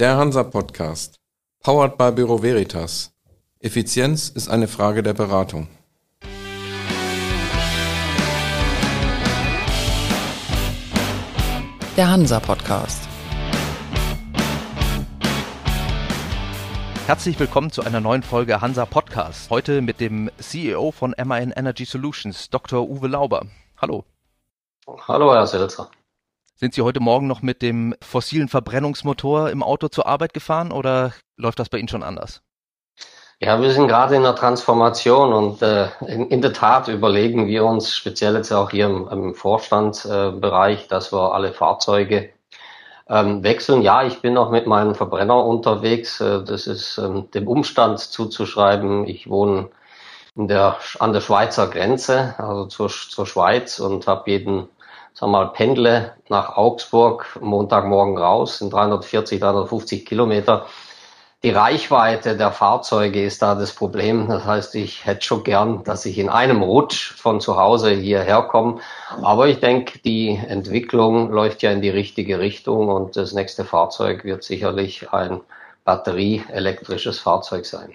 Der Hansa Podcast. Powered by Büro Veritas. Effizienz ist eine Frage der Beratung. Der Hansa Podcast. Herzlich willkommen zu einer neuen Folge Hansa Podcast. Heute mit dem CEO von MAN Energy Solutions, Dr. Uwe Lauber. Hallo. Hallo, Herr Selzer. Sind Sie heute Morgen noch mit dem fossilen Verbrennungsmotor im Auto zur Arbeit gefahren oder läuft das bei Ihnen schon anders? Ja, wir sind gerade in der Transformation und äh, in, in, der Tat überlegen wir uns, speziell jetzt auch hier im, im Vorstandsbereich, äh, dass wir alle Fahrzeuge ähm, wechseln. Ja, ich bin noch mit meinem Verbrenner unterwegs. Äh, das ist ähm, dem Umstand zuzuschreiben. Ich wohne der, an der Schweizer Grenze, also zur, zur Schweiz und habe jeden sag mal, pendle nach Augsburg Montagmorgen raus, sind 340, 350 Kilometer. Die Reichweite der Fahrzeuge ist da das Problem. Das heißt, ich hätte schon gern, dass ich in einem Rutsch von zu Hause hierher komme. Aber ich denke, die Entwicklung läuft ja in die richtige Richtung und das nächste Fahrzeug wird sicherlich ein batterieelektrisches Fahrzeug sein.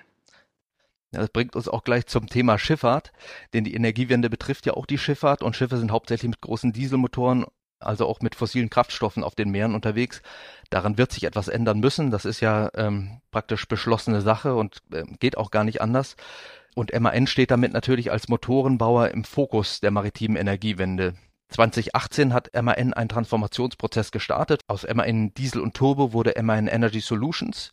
Das bringt uns auch gleich zum Thema Schifffahrt, denn die Energiewende betrifft ja auch die Schifffahrt und Schiffe sind hauptsächlich mit großen Dieselmotoren, also auch mit fossilen Kraftstoffen auf den Meeren unterwegs. Daran wird sich etwas ändern müssen. Das ist ja ähm, praktisch beschlossene Sache und äh, geht auch gar nicht anders. Und MAN steht damit natürlich als Motorenbauer im Fokus der maritimen Energiewende. 2018 hat MAN einen Transformationsprozess gestartet. Aus MAN Diesel und Turbo wurde MAN Energy Solutions.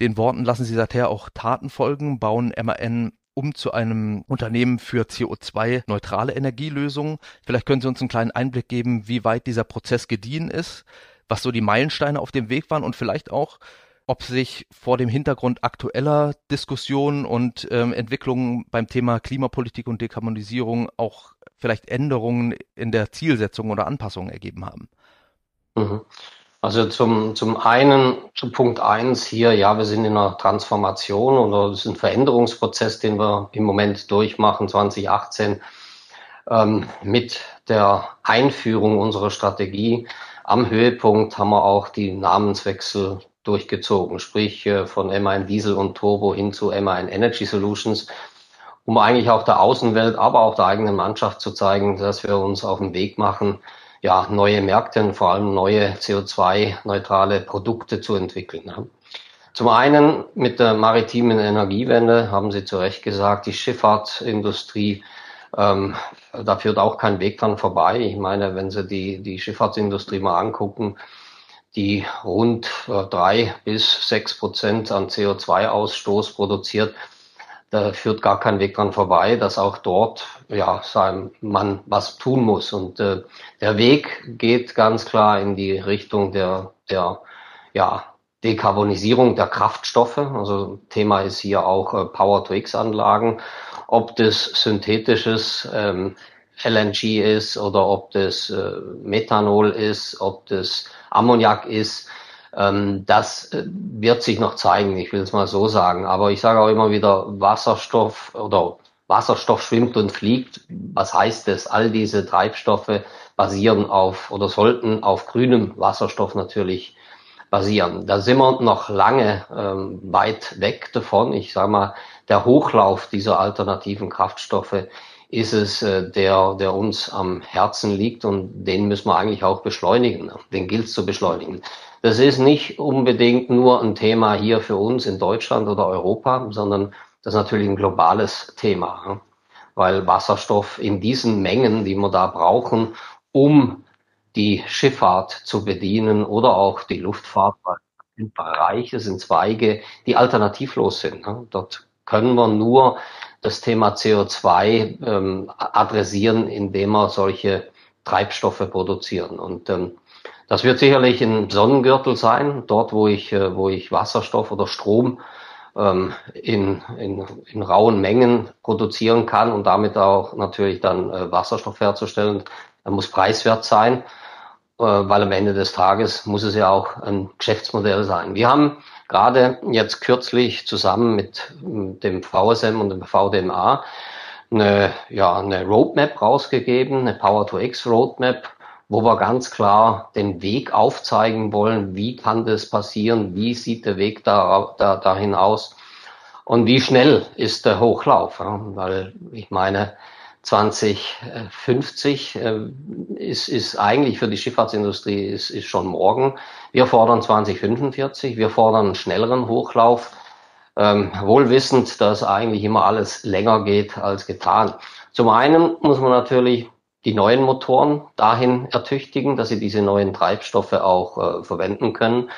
Den Worten lassen sie seither auch Taten folgen, bauen MAN um zu einem Unternehmen für CO2-neutrale Energielösungen. Vielleicht können Sie uns einen kleinen Einblick geben, wie weit dieser Prozess gediehen ist, was so die Meilensteine auf dem Weg waren und vielleicht auch, ob sich vor dem Hintergrund aktueller Diskussionen und ähm, Entwicklungen beim Thema Klimapolitik und Dekarbonisierung auch vielleicht Änderungen in der Zielsetzung oder Anpassungen ergeben haben. Mhm. Also zum, zum einen, zu Punkt eins hier, ja, wir sind in einer Transformation oder es ist ein Veränderungsprozess, den wir im Moment durchmachen, 2018, ähm, mit der Einführung unserer Strategie. Am Höhepunkt haben wir auch die Namenswechsel durchgezogen, sprich äh, von MAN Diesel und Turbo hin zu MAN Energy Solutions, um eigentlich auch der Außenwelt, aber auch der eigenen Mannschaft zu zeigen, dass wir uns auf den Weg machen, ja, neue Märkte und vor allem neue CO2-neutrale Produkte zu entwickeln. Zum einen mit der maritimen Energiewende haben Sie zu Recht gesagt, die Schifffahrtsindustrie, ähm, da führt auch kein Weg dran vorbei. Ich meine, wenn Sie die, die Schifffahrtsindustrie mal angucken, die rund äh, drei bis sechs Prozent an CO2-Ausstoß produziert, da führt gar kein Weg dran vorbei, dass auch dort ja sein man was tun muss. Und äh, der Weg geht ganz klar in die Richtung der der ja Dekarbonisierung der Kraftstoffe. Also Thema ist hier auch äh, Power-to-X-Anlagen, ob das synthetisches ähm, LNG ist oder ob das äh, Methanol ist, ob das Ammoniak ist. Ähm, das äh, wird sich noch zeigen, ich will es mal so sagen. Aber ich sage auch immer wieder, Wasserstoff oder Wasserstoff schwimmt und fliegt. Was heißt das? All diese Treibstoffe basieren auf oder sollten auf grünem Wasserstoff natürlich basieren. Da sind wir noch lange ähm, weit weg davon. Ich sage mal, der Hochlauf dieser alternativen Kraftstoffe ist es, äh, der, der uns am Herzen liegt und den müssen wir eigentlich auch beschleunigen. Den gilt es zu beschleunigen. Das ist nicht unbedingt nur ein Thema hier für uns in Deutschland oder Europa, sondern das ist natürlich ein globales Thema, weil Wasserstoff in diesen Mengen, die wir da brauchen, um die Schifffahrt zu bedienen oder auch die Luftfahrt, sind Bereiche, sind Zweige, die alternativlos sind. Dort können wir nur das Thema CO2 ähm, adressieren, indem wir solche Treibstoffe produzieren. Und ähm, das wird sicherlich ein Sonnengürtel sein, dort wo ich, äh, wo ich Wasserstoff oder Strom ähm, in, in, in rauen Mengen produzieren kann und damit auch natürlich dann äh, Wasserstoff herzustellen. Er muss preiswert sein, äh, weil am Ende des Tages muss es ja auch ein Geschäftsmodell sein. Wir haben gerade jetzt kürzlich zusammen mit dem VSM und dem VDMA eine, ja, eine Roadmap rausgegeben, eine Power-to-X Roadmap, wo wir ganz klar den Weg aufzeigen wollen, wie kann das passieren, wie sieht der Weg da, da, dahin aus und wie schnell ist der Hochlauf. Ja? Weil ich meine, 2050 äh, ist, ist eigentlich für die Schifffahrtsindustrie ist, ist schon morgen. Wir fordern 2045, wir fordern einen schnelleren Hochlauf, ähm, wohl wissend, dass eigentlich immer alles länger geht als getan. Zum einen muss man natürlich die neuen Motoren dahin ertüchtigen, dass sie diese neuen Treibstoffe auch äh, verwenden können.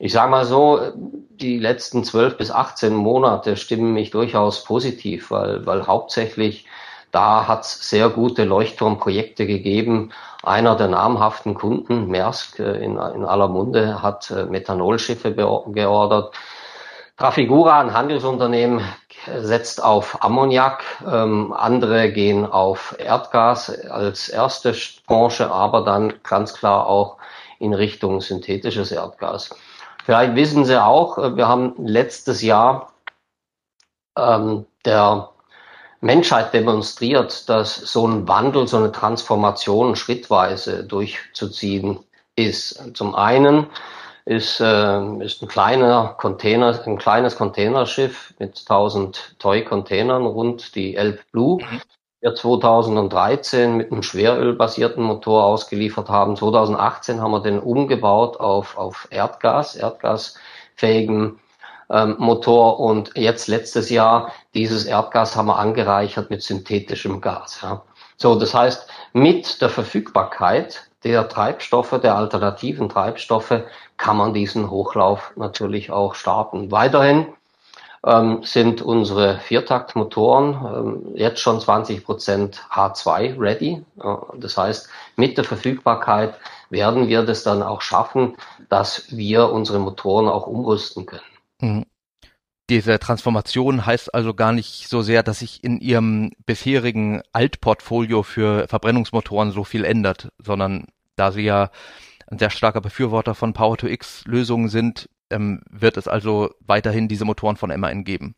Ich sage mal so, die letzten zwölf bis 18 Monate stimmen mich durchaus positiv, weil, weil hauptsächlich da hat es sehr gute Leuchtturmprojekte gegeben. Einer der namhaften Kunden, Maersk äh, in, in aller Munde, hat äh, Methanolschiffe geordert. Trafigura, ein Handelsunternehmen, setzt auf Ammoniak, ähm, andere gehen auf Erdgas als erste Branche, aber dann ganz klar auch in Richtung synthetisches Erdgas. Vielleicht wissen Sie auch, äh, wir haben letztes Jahr ähm, der Menschheit demonstriert, dass so ein Wandel, so eine Transformation schrittweise durchzuziehen ist. Zum einen ist, äh, ist ein kleiner Container, ein kleines Containerschiff mit 1000 Toy-Containern rund die Elb Blue. Mhm. Wir 2013 mit einem schwerölbasierten Motor ausgeliefert haben. 2018 haben wir den umgebaut auf, auf Erdgas, erdgasfähigen ähm, Motor und jetzt letztes Jahr dieses Erdgas haben wir angereichert mit synthetischem Gas. Ja. So, das heißt, mit der Verfügbarkeit der Treibstoffe, der alternativen Treibstoffe, kann man diesen Hochlauf natürlich auch starten. Weiterhin ähm, sind unsere Viertaktmotoren ähm, jetzt schon 20 Prozent H2 ready. das heißt, mit der Verfügbarkeit werden wir das dann auch schaffen, dass wir unsere Motoren auch umrüsten können. Diese Transformation heißt also gar nicht so sehr, dass sich in Ihrem bisherigen Altportfolio für Verbrennungsmotoren so viel ändert, sondern da Sie ja ein sehr starker Befürworter von Power-to-X-Lösungen sind, ähm, wird es also weiterhin diese Motoren von MAN geben.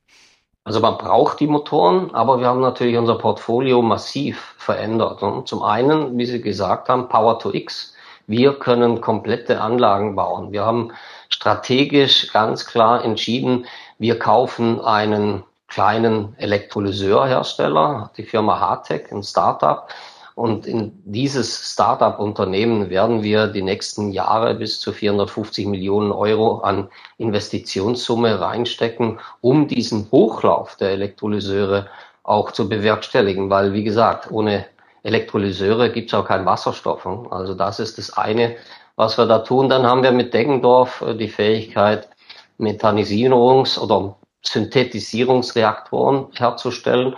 Also man braucht die Motoren, aber wir haben natürlich unser Portfolio massiv verändert. Und zum einen, wie Sie gesagt haben, Power-to-X. Wir können komplette Anlagen bauen. Wir haben strategisch ganz klar entschieden, wir kaufen einen kleinen Elektrolyseurhersteller, die Firma Hartec, ein Startup. Und in dieses Startup-Unternehmen werden wir die nächsten Jahre bis zu 450 Millionen Euro an Investitionssumme reinstecken, um diesen Hochlauf der Elektrolyseure auch zu bewerkstelligen. Weil, wie gesagt, ohne Elektrolyseure gibt es auch keinen Wasserstoff. Also das ist das eine, was wir da tun. Dann haben wir mit Deggendorf äh, die Fähigkeit, Methanisierungs- oder Synthetisierungsreaktoren herzustellen.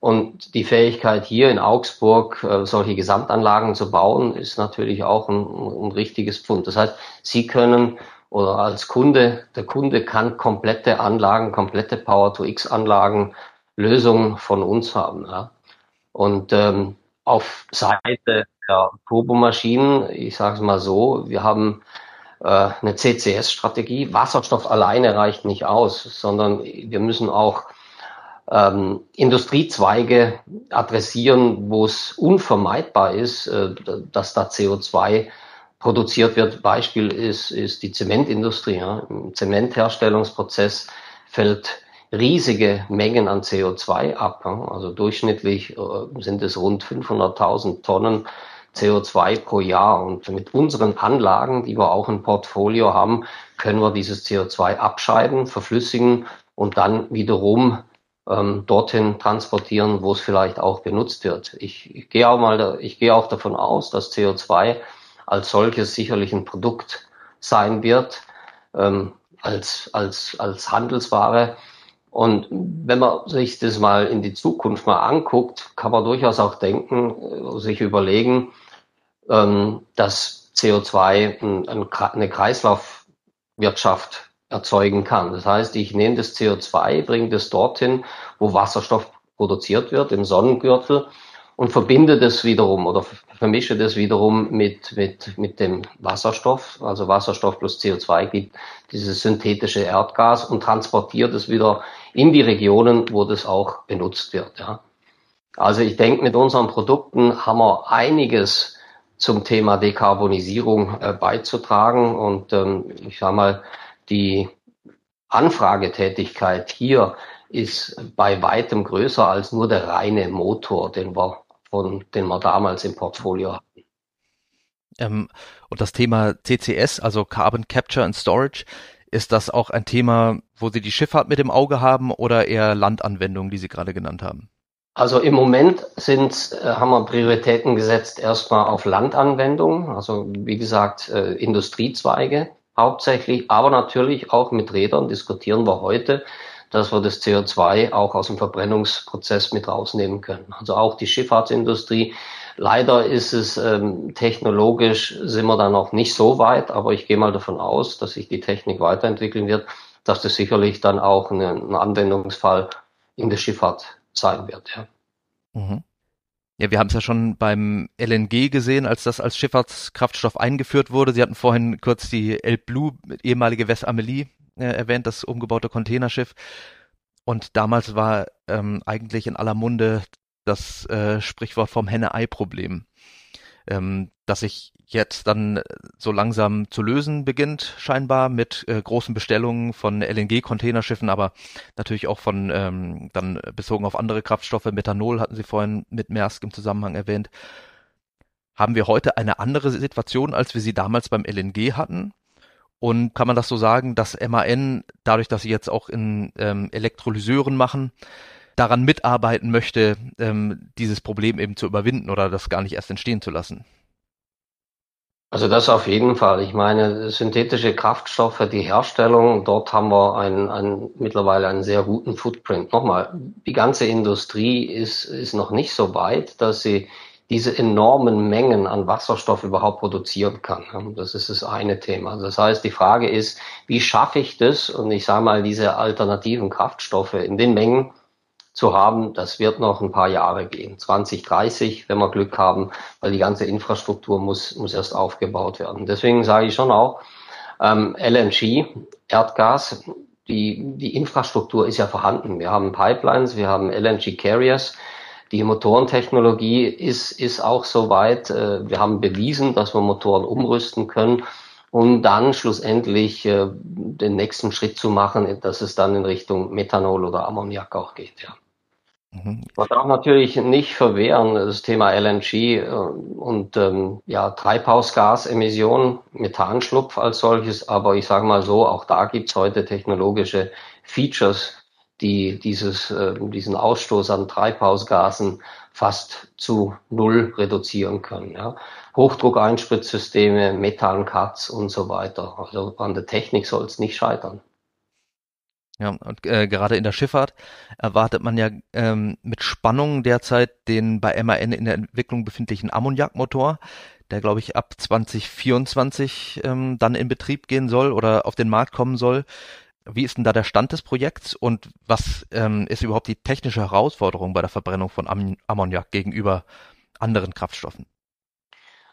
Und die Fähigkeit hier in Augsburg äh, solche Gesamtanlagen zu bauen, ist natürlich auch ein, ein richtiges Pfund. Das heißt, Sie können oder als Kunde, der Kunde kann komplette Anlagen, komplette Power-to-X-Anlagen, Lösungen von uns haben. Ja. Und ähm, auf Seite der Turbomaschinen, ich sage es mal so, wir haben eine CCS-Strategie. Wasserstoff alleine reicht nicht aus, sondern wir müssen auch ähm, Industriezweige adressieren, wo es unvermeidbar ist, äh, dass da CO2 produziert wird. Beispiel ist, ist die Zementindustrie. Ja. Im Zementherstellungsprozess fällt riesige Mengen an CO2 ab. Ja. Also durchschnittlich äh, sind es rund 500.000 Tonnen CO2 pro Jahr. Und mit unseren Anlagen, die wir auch im Portfolio haben, können wir dieses CO2 abscheiden, verflüssigen und dann wiederum ähm, dorthin transportieren, wo es vielleicht auch benutzt wird. Ich, ich gehe auch mal, ich gehe auch davon aus, dass CO2 als solches sicherlich ein Produkt sein wird, ähm, als, als, als Handelsware. Und wenn man sich das mal in die Zukunft mal anguckt, kann man durchaus auch denken, äh, sich überlegen, ähm, dass CO2 ein, eine Kreislaufwirtschaft erzeugen kann. Das heißt, ich nehme das CO2, bringe das dorthin, wo Wasserstoff produziert wird, im Sonnengürtel, und verbinde das wiederum oder vermische das wiederum mit, mit, mit dem Wasserstoff, also Wasserstoff plus CO2 gibt dieses synthetische Erdgas und transportiert es wieder in die Regionen, wo das auch benutzt wird. Ja. Also ich denke, mit unseren Produkten haben wir einiges zum Thema Dekarbonisierung äh, beizutragen. Und ähm, ich sage mal, die Anfragetätigkeit hier ist bei weitem größer als nur der reine Motor, den wir, von, den wir damals im Portfolio hatten. Ähm, und das Thema CCS, also Carbon Capture and Storage, ist das auch ein Thema, wo Sie die Schifffahrt mit im Auge haben oder eher Landanwendungen, die Sie gerade genannt haben? Also im Moment sind, äh, haben wir Prioritäten gesetzt erstmal auf Landanwendungen, also wie gesagt äh, Industriezweige hauptsächlich, aber natürlich auch mit Rädern diskutieren wir heute, dass wir das CO2 auch aus dem Verbrennungsprozess mit rausnehmen können. Also auch die Schifffahrtsindustrie. Leider ist es ähm, technologisch sind wir da noch nicht so weit, aber ich gehe mal davon aus, dass sich die Technik weiterentwickeln wird, dass das sicherlich dann auch ein, ein Anwendungsfall in der Schifffahrt sein wird. Ja. Mhm. Ja, wir haben es ja schon beim LNG gesehen, als das als Schifffahrtskraftstoff eingeführt wurde. Sie hatten vorhin kurz die El Blue, ehemalige West Amelie, äh, erwähnt, das umgebaute Containerschiff. Und damals war ähm, eigentlich in aller Munde das äh, Sprichwort vom Henne-Ei-Problem, ähm, das sich jetzt dann so langsam zu lösen beginnt, scheinbar mit äh, großen Bestellungen von LNG-Containerschiffen, aber natürlich auch von ähm, dann bezogen auf andere Kraftstoffe. Methanol hatten Sie vorhin mit Maersk im Zusammenhang erwähnt. Haben wir heute eine andere Situation, als wir sie damals beim LNG hatten? Und kann man das so sagen, dass MAN, dadurch, dass sie jetzt auch in ähm, Elektrolyseuren machen, daran mitarbeiten möchte, ähm, dieses Problem eben zu überwinden oder das gar nicht erst entstehen zu lassen? Also das auf jeden Fall. Ich meine, synthetische Kraftstoffe, die Herstellung, dort haben wir einen, einen, mittlerweile einen sehr guten Footprint. Nochmal, die ganze Industrie ist, ist noch nicht so weit, dass sie diese enormen Mengen an Wasserstoff überhaupt produzieren kann. Das ist das eine Thema. Das heißt, die Frage ist, wie schaffe ich das? Und ich sage mal, diese alternativen Kraftstoffe in den Mengen zu haben, das wird noch ein paar Jahre gehen. 2030, wenn wir Glück haben, weil die ganze Infrastruktur muss, muss erst aufgebaut werden. Deswegen sage ich schon auch, ähm, LNG, Erdgas, die, die Infrastruktur ist ja vorhanden. Wir haben Pipelines, wir haben LNG Carriers. Die Motorentechnologie ist, ist auch soweit. Äh, wir haben bewiesen, dass wir Motoren umrüsten können um dann schlussendlich äh, den nächsten Schritt zu machen, dass es dann in Richtung Methanol oder Ammoniak auch geht, ja. Mhm. Man darf natürlich nicht verwehren, das Thema LNG äh, und ähm, ja, Treibhausgasemissionen, Methanschlupf als solches, aber ich sage mal so, auch da gibt's heute technologische Features, die dieses, äh, diesen Ausstoß an Treibhausgasen fast zu null reduzieren können. Ja. Hochdruckeinspritzsysteme, Methan-Cuts und so weiter. Also an der Technik soll es nicht scheitern. Ja, und äh, gerade in der Schifffahrt erwartet man ja ähm, mit Spannung derzeit den bei MAN in der Entwicklung befindlichen Ammoniakmotor, der glaube ich ab 2024 ähm, dann in Betrieb gehen soll oder auf den Markt kommen soll. Wie ist denn da der Stand des Projekts und was ähm, ist überhaupt die technische Herausforderung bei der Verbrennung von Am Ammoniak gegenüber anderen Kraftstoffen?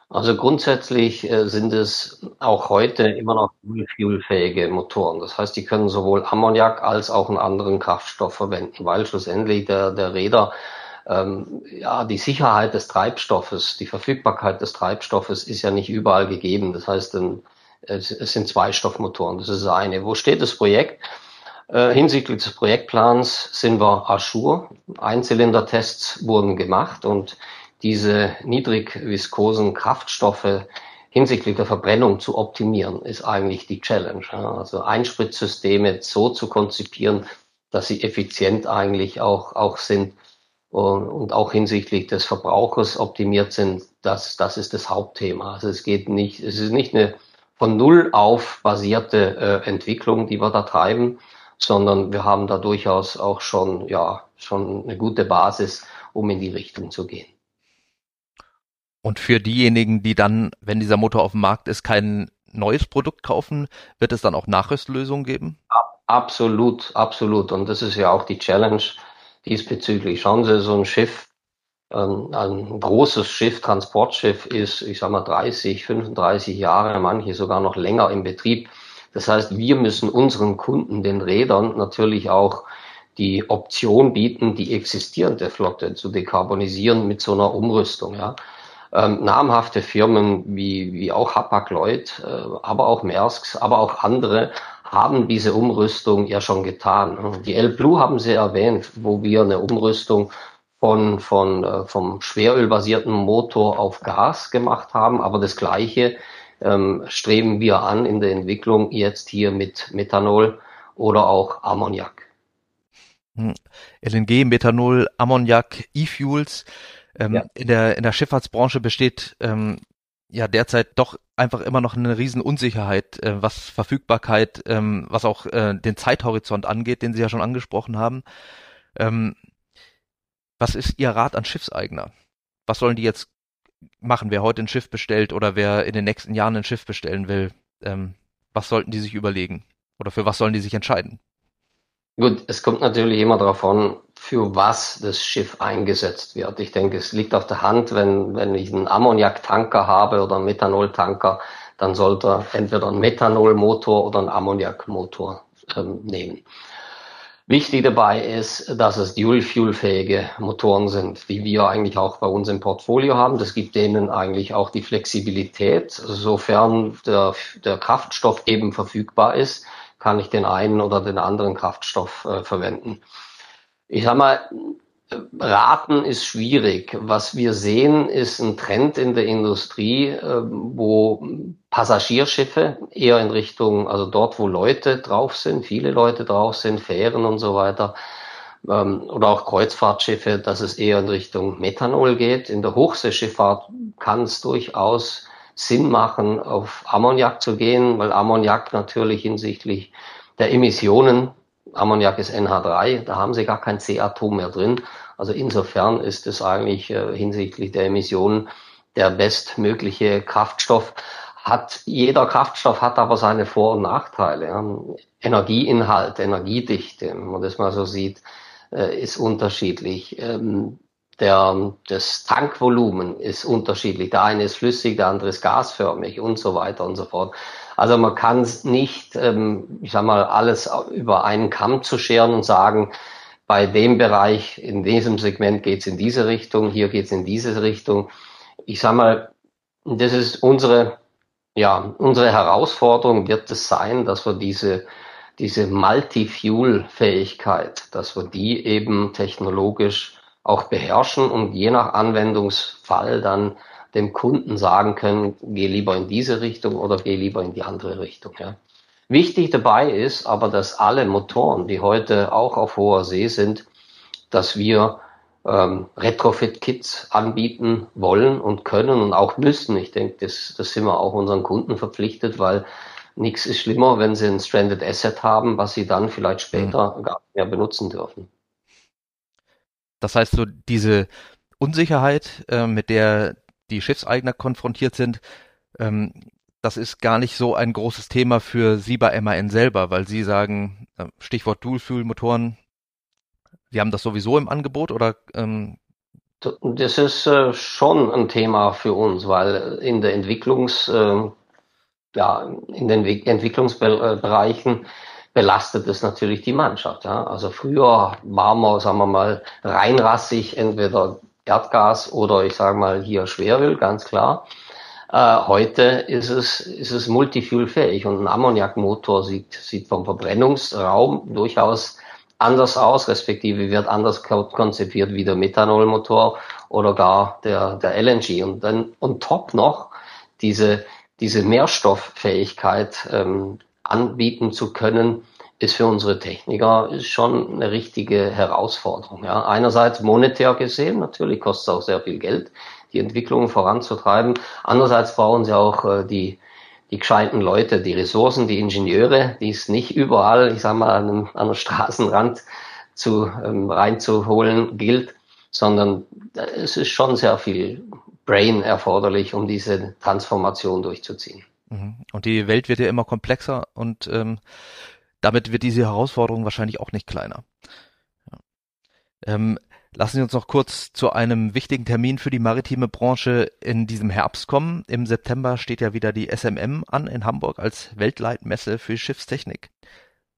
Also grundsätzlich äh, sind es auch heute immer noch fuelfähige Motoren. Das heißt, die können sowohl Ammoniak als auch einen anderen Kraftstoff verwenden, weil schlussendlich der, der Räder ähm, ja, die Sicherheit des Treibstoffes, die Verfügbarkeit des Treibstoffes ist ja nicht überall gegeben. Das heißt, es, sind Zweistoffmotoren. Das ist das eine. Wo steht das Projekt? Äh, hinsichtlich des Projektplans sind wir Aschur. Einzylindertests wurden gemacht und diese niedrig viskosen Kraftstoffe hinsichtlich der Verbrennung zu optimieren, ist eigentlich die Challenge. Also Einspritzsysteme so zu konzipieren, dass sie effizient eigentlich auch, auch sind und, auch hinsichtlich des Verbrauchers optimiert sind, das, das ist das Hauptthema. Also es geht nicht, es ist nicht eine von Null auf basierte äh, Entwicklung, die wir da treiben, sondern wir haben da durchaus auch schon, ja, schon eine gute Basis, um in die Richtung zu gehen. Und für diejenigen, die dann, wenn dieser Motor auf dem Markt ist, kein neues Produkt kaufen, wird es dann auch Nachrüstlösungen geben? Absolut, absolut. Und das ist ja auch die Challenge diesbezüglich. Schauen Sie, so ein Schiff, ähm, ein großes Schiff, Transportschiff ist, ich sag mal, 30, 35 Jahre, manche sogar noch länger im Betrieb. Das heißt, wir müssen unseren Kunden, den Rädern, natürlich auch die Option bieten, die existierende Flotte zu dekarbonisieren mit so einer Umrüstung. Ja. Ähm, namhafte Firmen wie, wie auch Hapag-Lloyd, äh, aber auch Maersk, aber auch andere haben diese Umrüstung ja schon getan. Die L Blue haben Sie erwähnt, wo wir eine Umrüstung von, von, äh, vom schwerölbasierten Motor auf Gas gemacht haben, aber das Gleiche ähm, streben wir an in der Entwicklung jetzt hier mit Methanol oder auch Ammoniak. Hm. LNG, Methanol, Ammoniak, E-Fuels. Ähm, ja. in, der, in der Schifffahrtsbranche besteht ähm, ja derzeit doch einfach immer noch eine riesen Unsicherheit, äh, was Verfügbarkeit, ähm, was auch äh, den Zeithorizont angeht, den Sie ja schon angesprochen haben. Ähm, was ist Ihr Rat an Schiffseigner? Was sollen die jetzt machen, wer heute ein Schiff bestellt oder wer in den nächsten Jahren ein Schiff bestellen will? Ähm, was sollten die sich überlegen? Oder für was sollen die sich entscheiden? Gut, es kommt natürlich immer darauf an, für was das Schiff eingesetzt wird. Ich denke, es liegt auf der Hand, wenn, wenn ich einen Ammoniaktanker habe oder einen Methanoltanker, dann sollte er entweder einen Methanolmotor oder einen Ammoniakmotor ähm, nehmen. Wichtig dabei ist, dass es Dual-Fuel-fähige Motoren sind, die wir eigentlich auch bei uns im Portfolio haben. Das gibt denen eigentlich auch die Flexibilität, sofern der, der Kraftstoff eben verfügbar ist, kann ich den einen oder den anderen Kraftstoff äh, verwenden. Ich sag mal, Raten ist schwierig. Was wir sehen, ist ein Trend in der Industrie, äh, wo Passagierschiffe eher in Richtung, also dort, wo Leute drauf sind, viele Leute drauf sind, Fähren und so weiter, ähm, oder auch Kreuzfahrtschiffe, dass es eher in Richtung Methanol geht. In der Hochseeschifffahrt kann es durchaus Sinn machen, auf Ammoniak zu gehen, weil Ammoniak natürlich hinsichtlich der Emissionen Ammoniak ist NH3, da haben sie gar kein C-Atom mehr drin. Also insofern ist es eigentlich äh, hinsichtlich der Emissionen der bestmögliche Kraftstoff. Hat, jeder Kraftstoff hat aber seine Vor- und Nachteile. Ja. Energieinhalt, Energiedichte, wenn man das mal so sieht, äh, ist unterschiedlich. Ähm, der, das Tankvolumen ist unterschiedlich. Der eine ist flüssig, der andere ist gasförmig und so weiter und so fort. Also man kann es nicht, ähm, ich sag mal, alles über einen Kamm zu scheren und sagen, bei dem Bereich, in diesem Segment geht es in diese Richtung, hier geht es in diese Richtung. Ich sag mal, das ist unsere, ja, unsere Herausforderung wird es sein, dass wir diese, diese Multi-Fuel-Fähigkeit, dass wir die eben technologisch auch beherrschen und je nach Anwendungsfall dann dem Kunden sagen können, geh lieber in diese Richtung oder geh lieber in die andere Richtung. Ja. Wichtig dabei ist aber, dass alle Motoren, die heute auch auf hoher See sind, dass wir ähm, Retrofit-Kits anbieten wollen und können und auch müssen. Ich denke, das, das sind wir auch unseren Kunden verpflichtet, weil nichts ist schlimmer, wenn sie ein Stranded Asset haben, was sie dann vielleicht später mhm. gar nicht mehr benutzen dürfen. Das heißt, so diese Unsicherheit, äh, mit der die Schiffseigner konfrontiert sind, ähm, das ist gar nicht so ein großes Thema für Sie bei MAN selber, weil Sie sagen, äh, Stichwort Dual-Fuel-Motoren, Sie haben das sowieso im Angebot oder? Ähm das ist äh, schon ein Thema für uns, weil in der Entwicklungs, äh, ja, in den Entwicklungsbereichen belastet es natürlich die Mannschaft. Ja. Also früher waren wir, sagen wir mal, reinrassig, entweder Erdgas oder ich sage mal hier Schweröl, ganz klar. Äh, heute ist es, ist es multifuelfähig und ein Ammoniakmotor sieht, sieht vom Verbrennungsraum durchaus anders aus, respektive wird anders konzipiert wie der Methanolmotor oder gar der, der LNG. Und dann on top noch diese, diese Mehrstofffähigkeit ähm, anbieten zu können, ist für unsere Techniker schon eine richtige Herausforderung. Ja. Einerseits monetär gesehen, natürlich kostet es auch sehr viel Geld, die Entwicklung voranzutreiben. Andererseits brauchen sie auch äh, die, die gescheiten Leute, die Ressourcen, die Ingenieure, die es nicht überall, ich sag mal, an einem, an einem Straßenrand zu, ähm, reinzuholen gilt, sondern äh, es ist schon sehr viel Brain erforderlich, um diese Transformation durchzuziehen. Mhm. Und die Welt wird ja immer komplexer und ähm, damit wird diese Herausforderung wahrscheinlich auch nicht kleiner. Ja. Ähm, lassen Sie uns noch kurz zu einem wichtigen Termin für die maritime Branche in diesem Herbst kommen. Im September steht ja wieder die SMM an in Hamburg als Weltleitmesse für Schiffstechnik.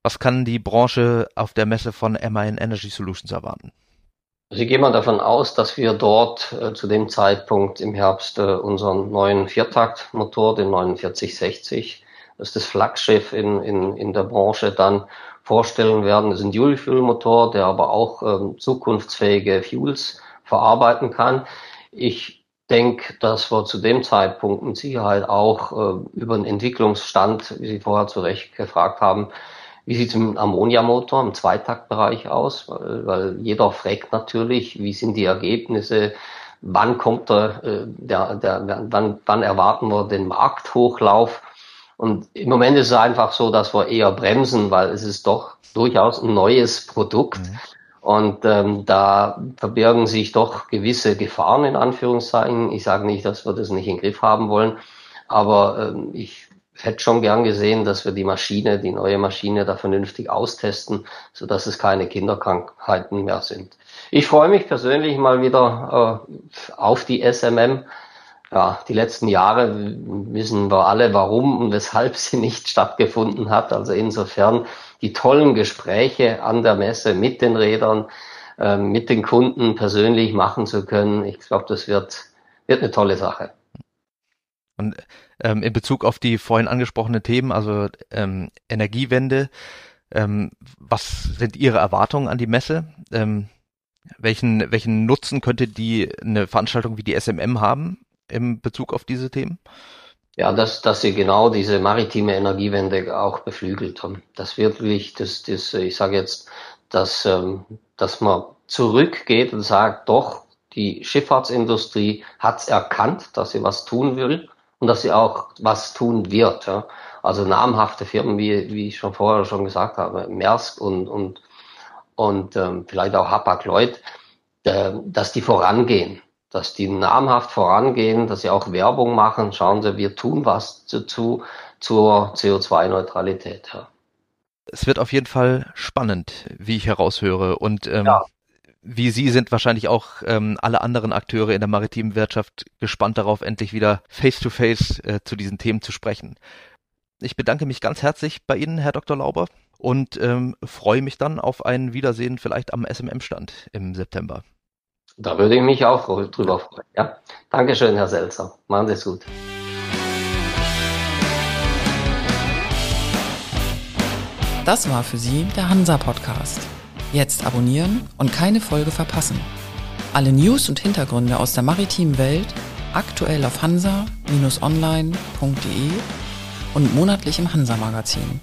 Was kann die Branche auf der Messe von MAN Energy Solutions erwarten? Also ich gehe mal davon aus, dass wir dort äh, zu dem Zeitpunkt im Herbst äh, unseren neuen Viertaktmotor, den 4960, das ist das Flaggschiff in, in, in der Branche, dann vorstellen werden. Das ist ein Dual-Fuel-Motor, der aber auch ähm, zukunftsfähige Fuels verarbeiten kann. Ich denke, dass wir zu dem Zeitpunkt mit Sicherheit auch äh, über den Entwicklungsstand, wie Sie vorher zu Recht gefragt haben, wie sieht es im Ammoniamotor im Zweitaktbereich aus? Weil, weil jeder fragt natürlich, wie sind die Ergebnisse? Wann kommt der, äh, der, der wann, wann erwarten wir den Markthochlauf? Und im Moment ist es einfach so, dass wir eher bremsen, weil es ist doch durchaus ein neues Produkt. Mhm. Und ähm, da verbirgen sich doch gewisse Gefahren in Anführungszeichen. Ich sage nicht, dass wir das nicht in den Griff haben wollen, aber ähm, ich hätte schon gern gesehen, dass wir die Maschine, die neue Maschine da vernünftig austesten, so dass es keine Kinderkrankheiten mehr sind. Ich freue mich persönlich mal wieder äh, auf die SMM. Ja, die letzten Jahre wissen wir alle, warum und weshalb sie nicht stattgefunden hat. Also insofern die tollen Gespräche an der Messe mit den Rädern, äh, mit den Kunden persönlich machen zu können. Ich glaube, das wird, wird eine tolle Sache. Und ähm, in Bezug auf die vorhin angesprochenen Themen, also ähm, Energiewende, ähm, was sind Ihre Erwartungen an die Messe? Ähm, welchen, welchen Nutzen könnte die eine Veranstaltung wie die SMM haben im Bezug auf diese Themen? Ja, dass, dass sie genau diese maritime Energiewende auch beflügelt haben. Das wirklich, das, das, ich sage jetzt, dass, ähm, dass man zurückgeht und sagt, doch, die Schifffahrtsindustrie hat erkannt, dass sie was tun will und dass sie auch was tun wird. Ja. Also namhafte Firmen, wie, wie ich schon vorher schon gesagt habe, Maersk und, und, und ähm, vielleicht auch Hapag-Lloyd, äh, dass die vorangehen, dass die namhaft vorangehen, dass sie auch Werbung machen. Schauen Sie, wir tun was dazu zur CO2-Neutralität. Ja. Es wird auf jeden Fall spannend, wie ich heraushöre. Und ähm, ja wie Sie sind wahrscheinlich auch ähm, alle anderen Akteure in der maritimen Wirtschaft gespannt darauf, endlich wieder face-to-face -face, äh, zu diesen Themen zu sprechen. Ich bedanke mich ganz herzlich bei Ihnen, Herr Dr. Lauber, und ähm, freue mich dann auf ein Wiedersehen vielleicht am SMM-Stand im September. Da würde ich mich auch drüber freuen. Ja. Dankeschön, Herr Selzer. Machen Sie es gut. Das war für Sie der Hansa-Podcast. Jetzt abonnieren und keine Folge verpassen. Alle News und Hintergründe aus der maritimen Welt aktuell auf hansa-online.de und monatlich im Hansa-Magazin.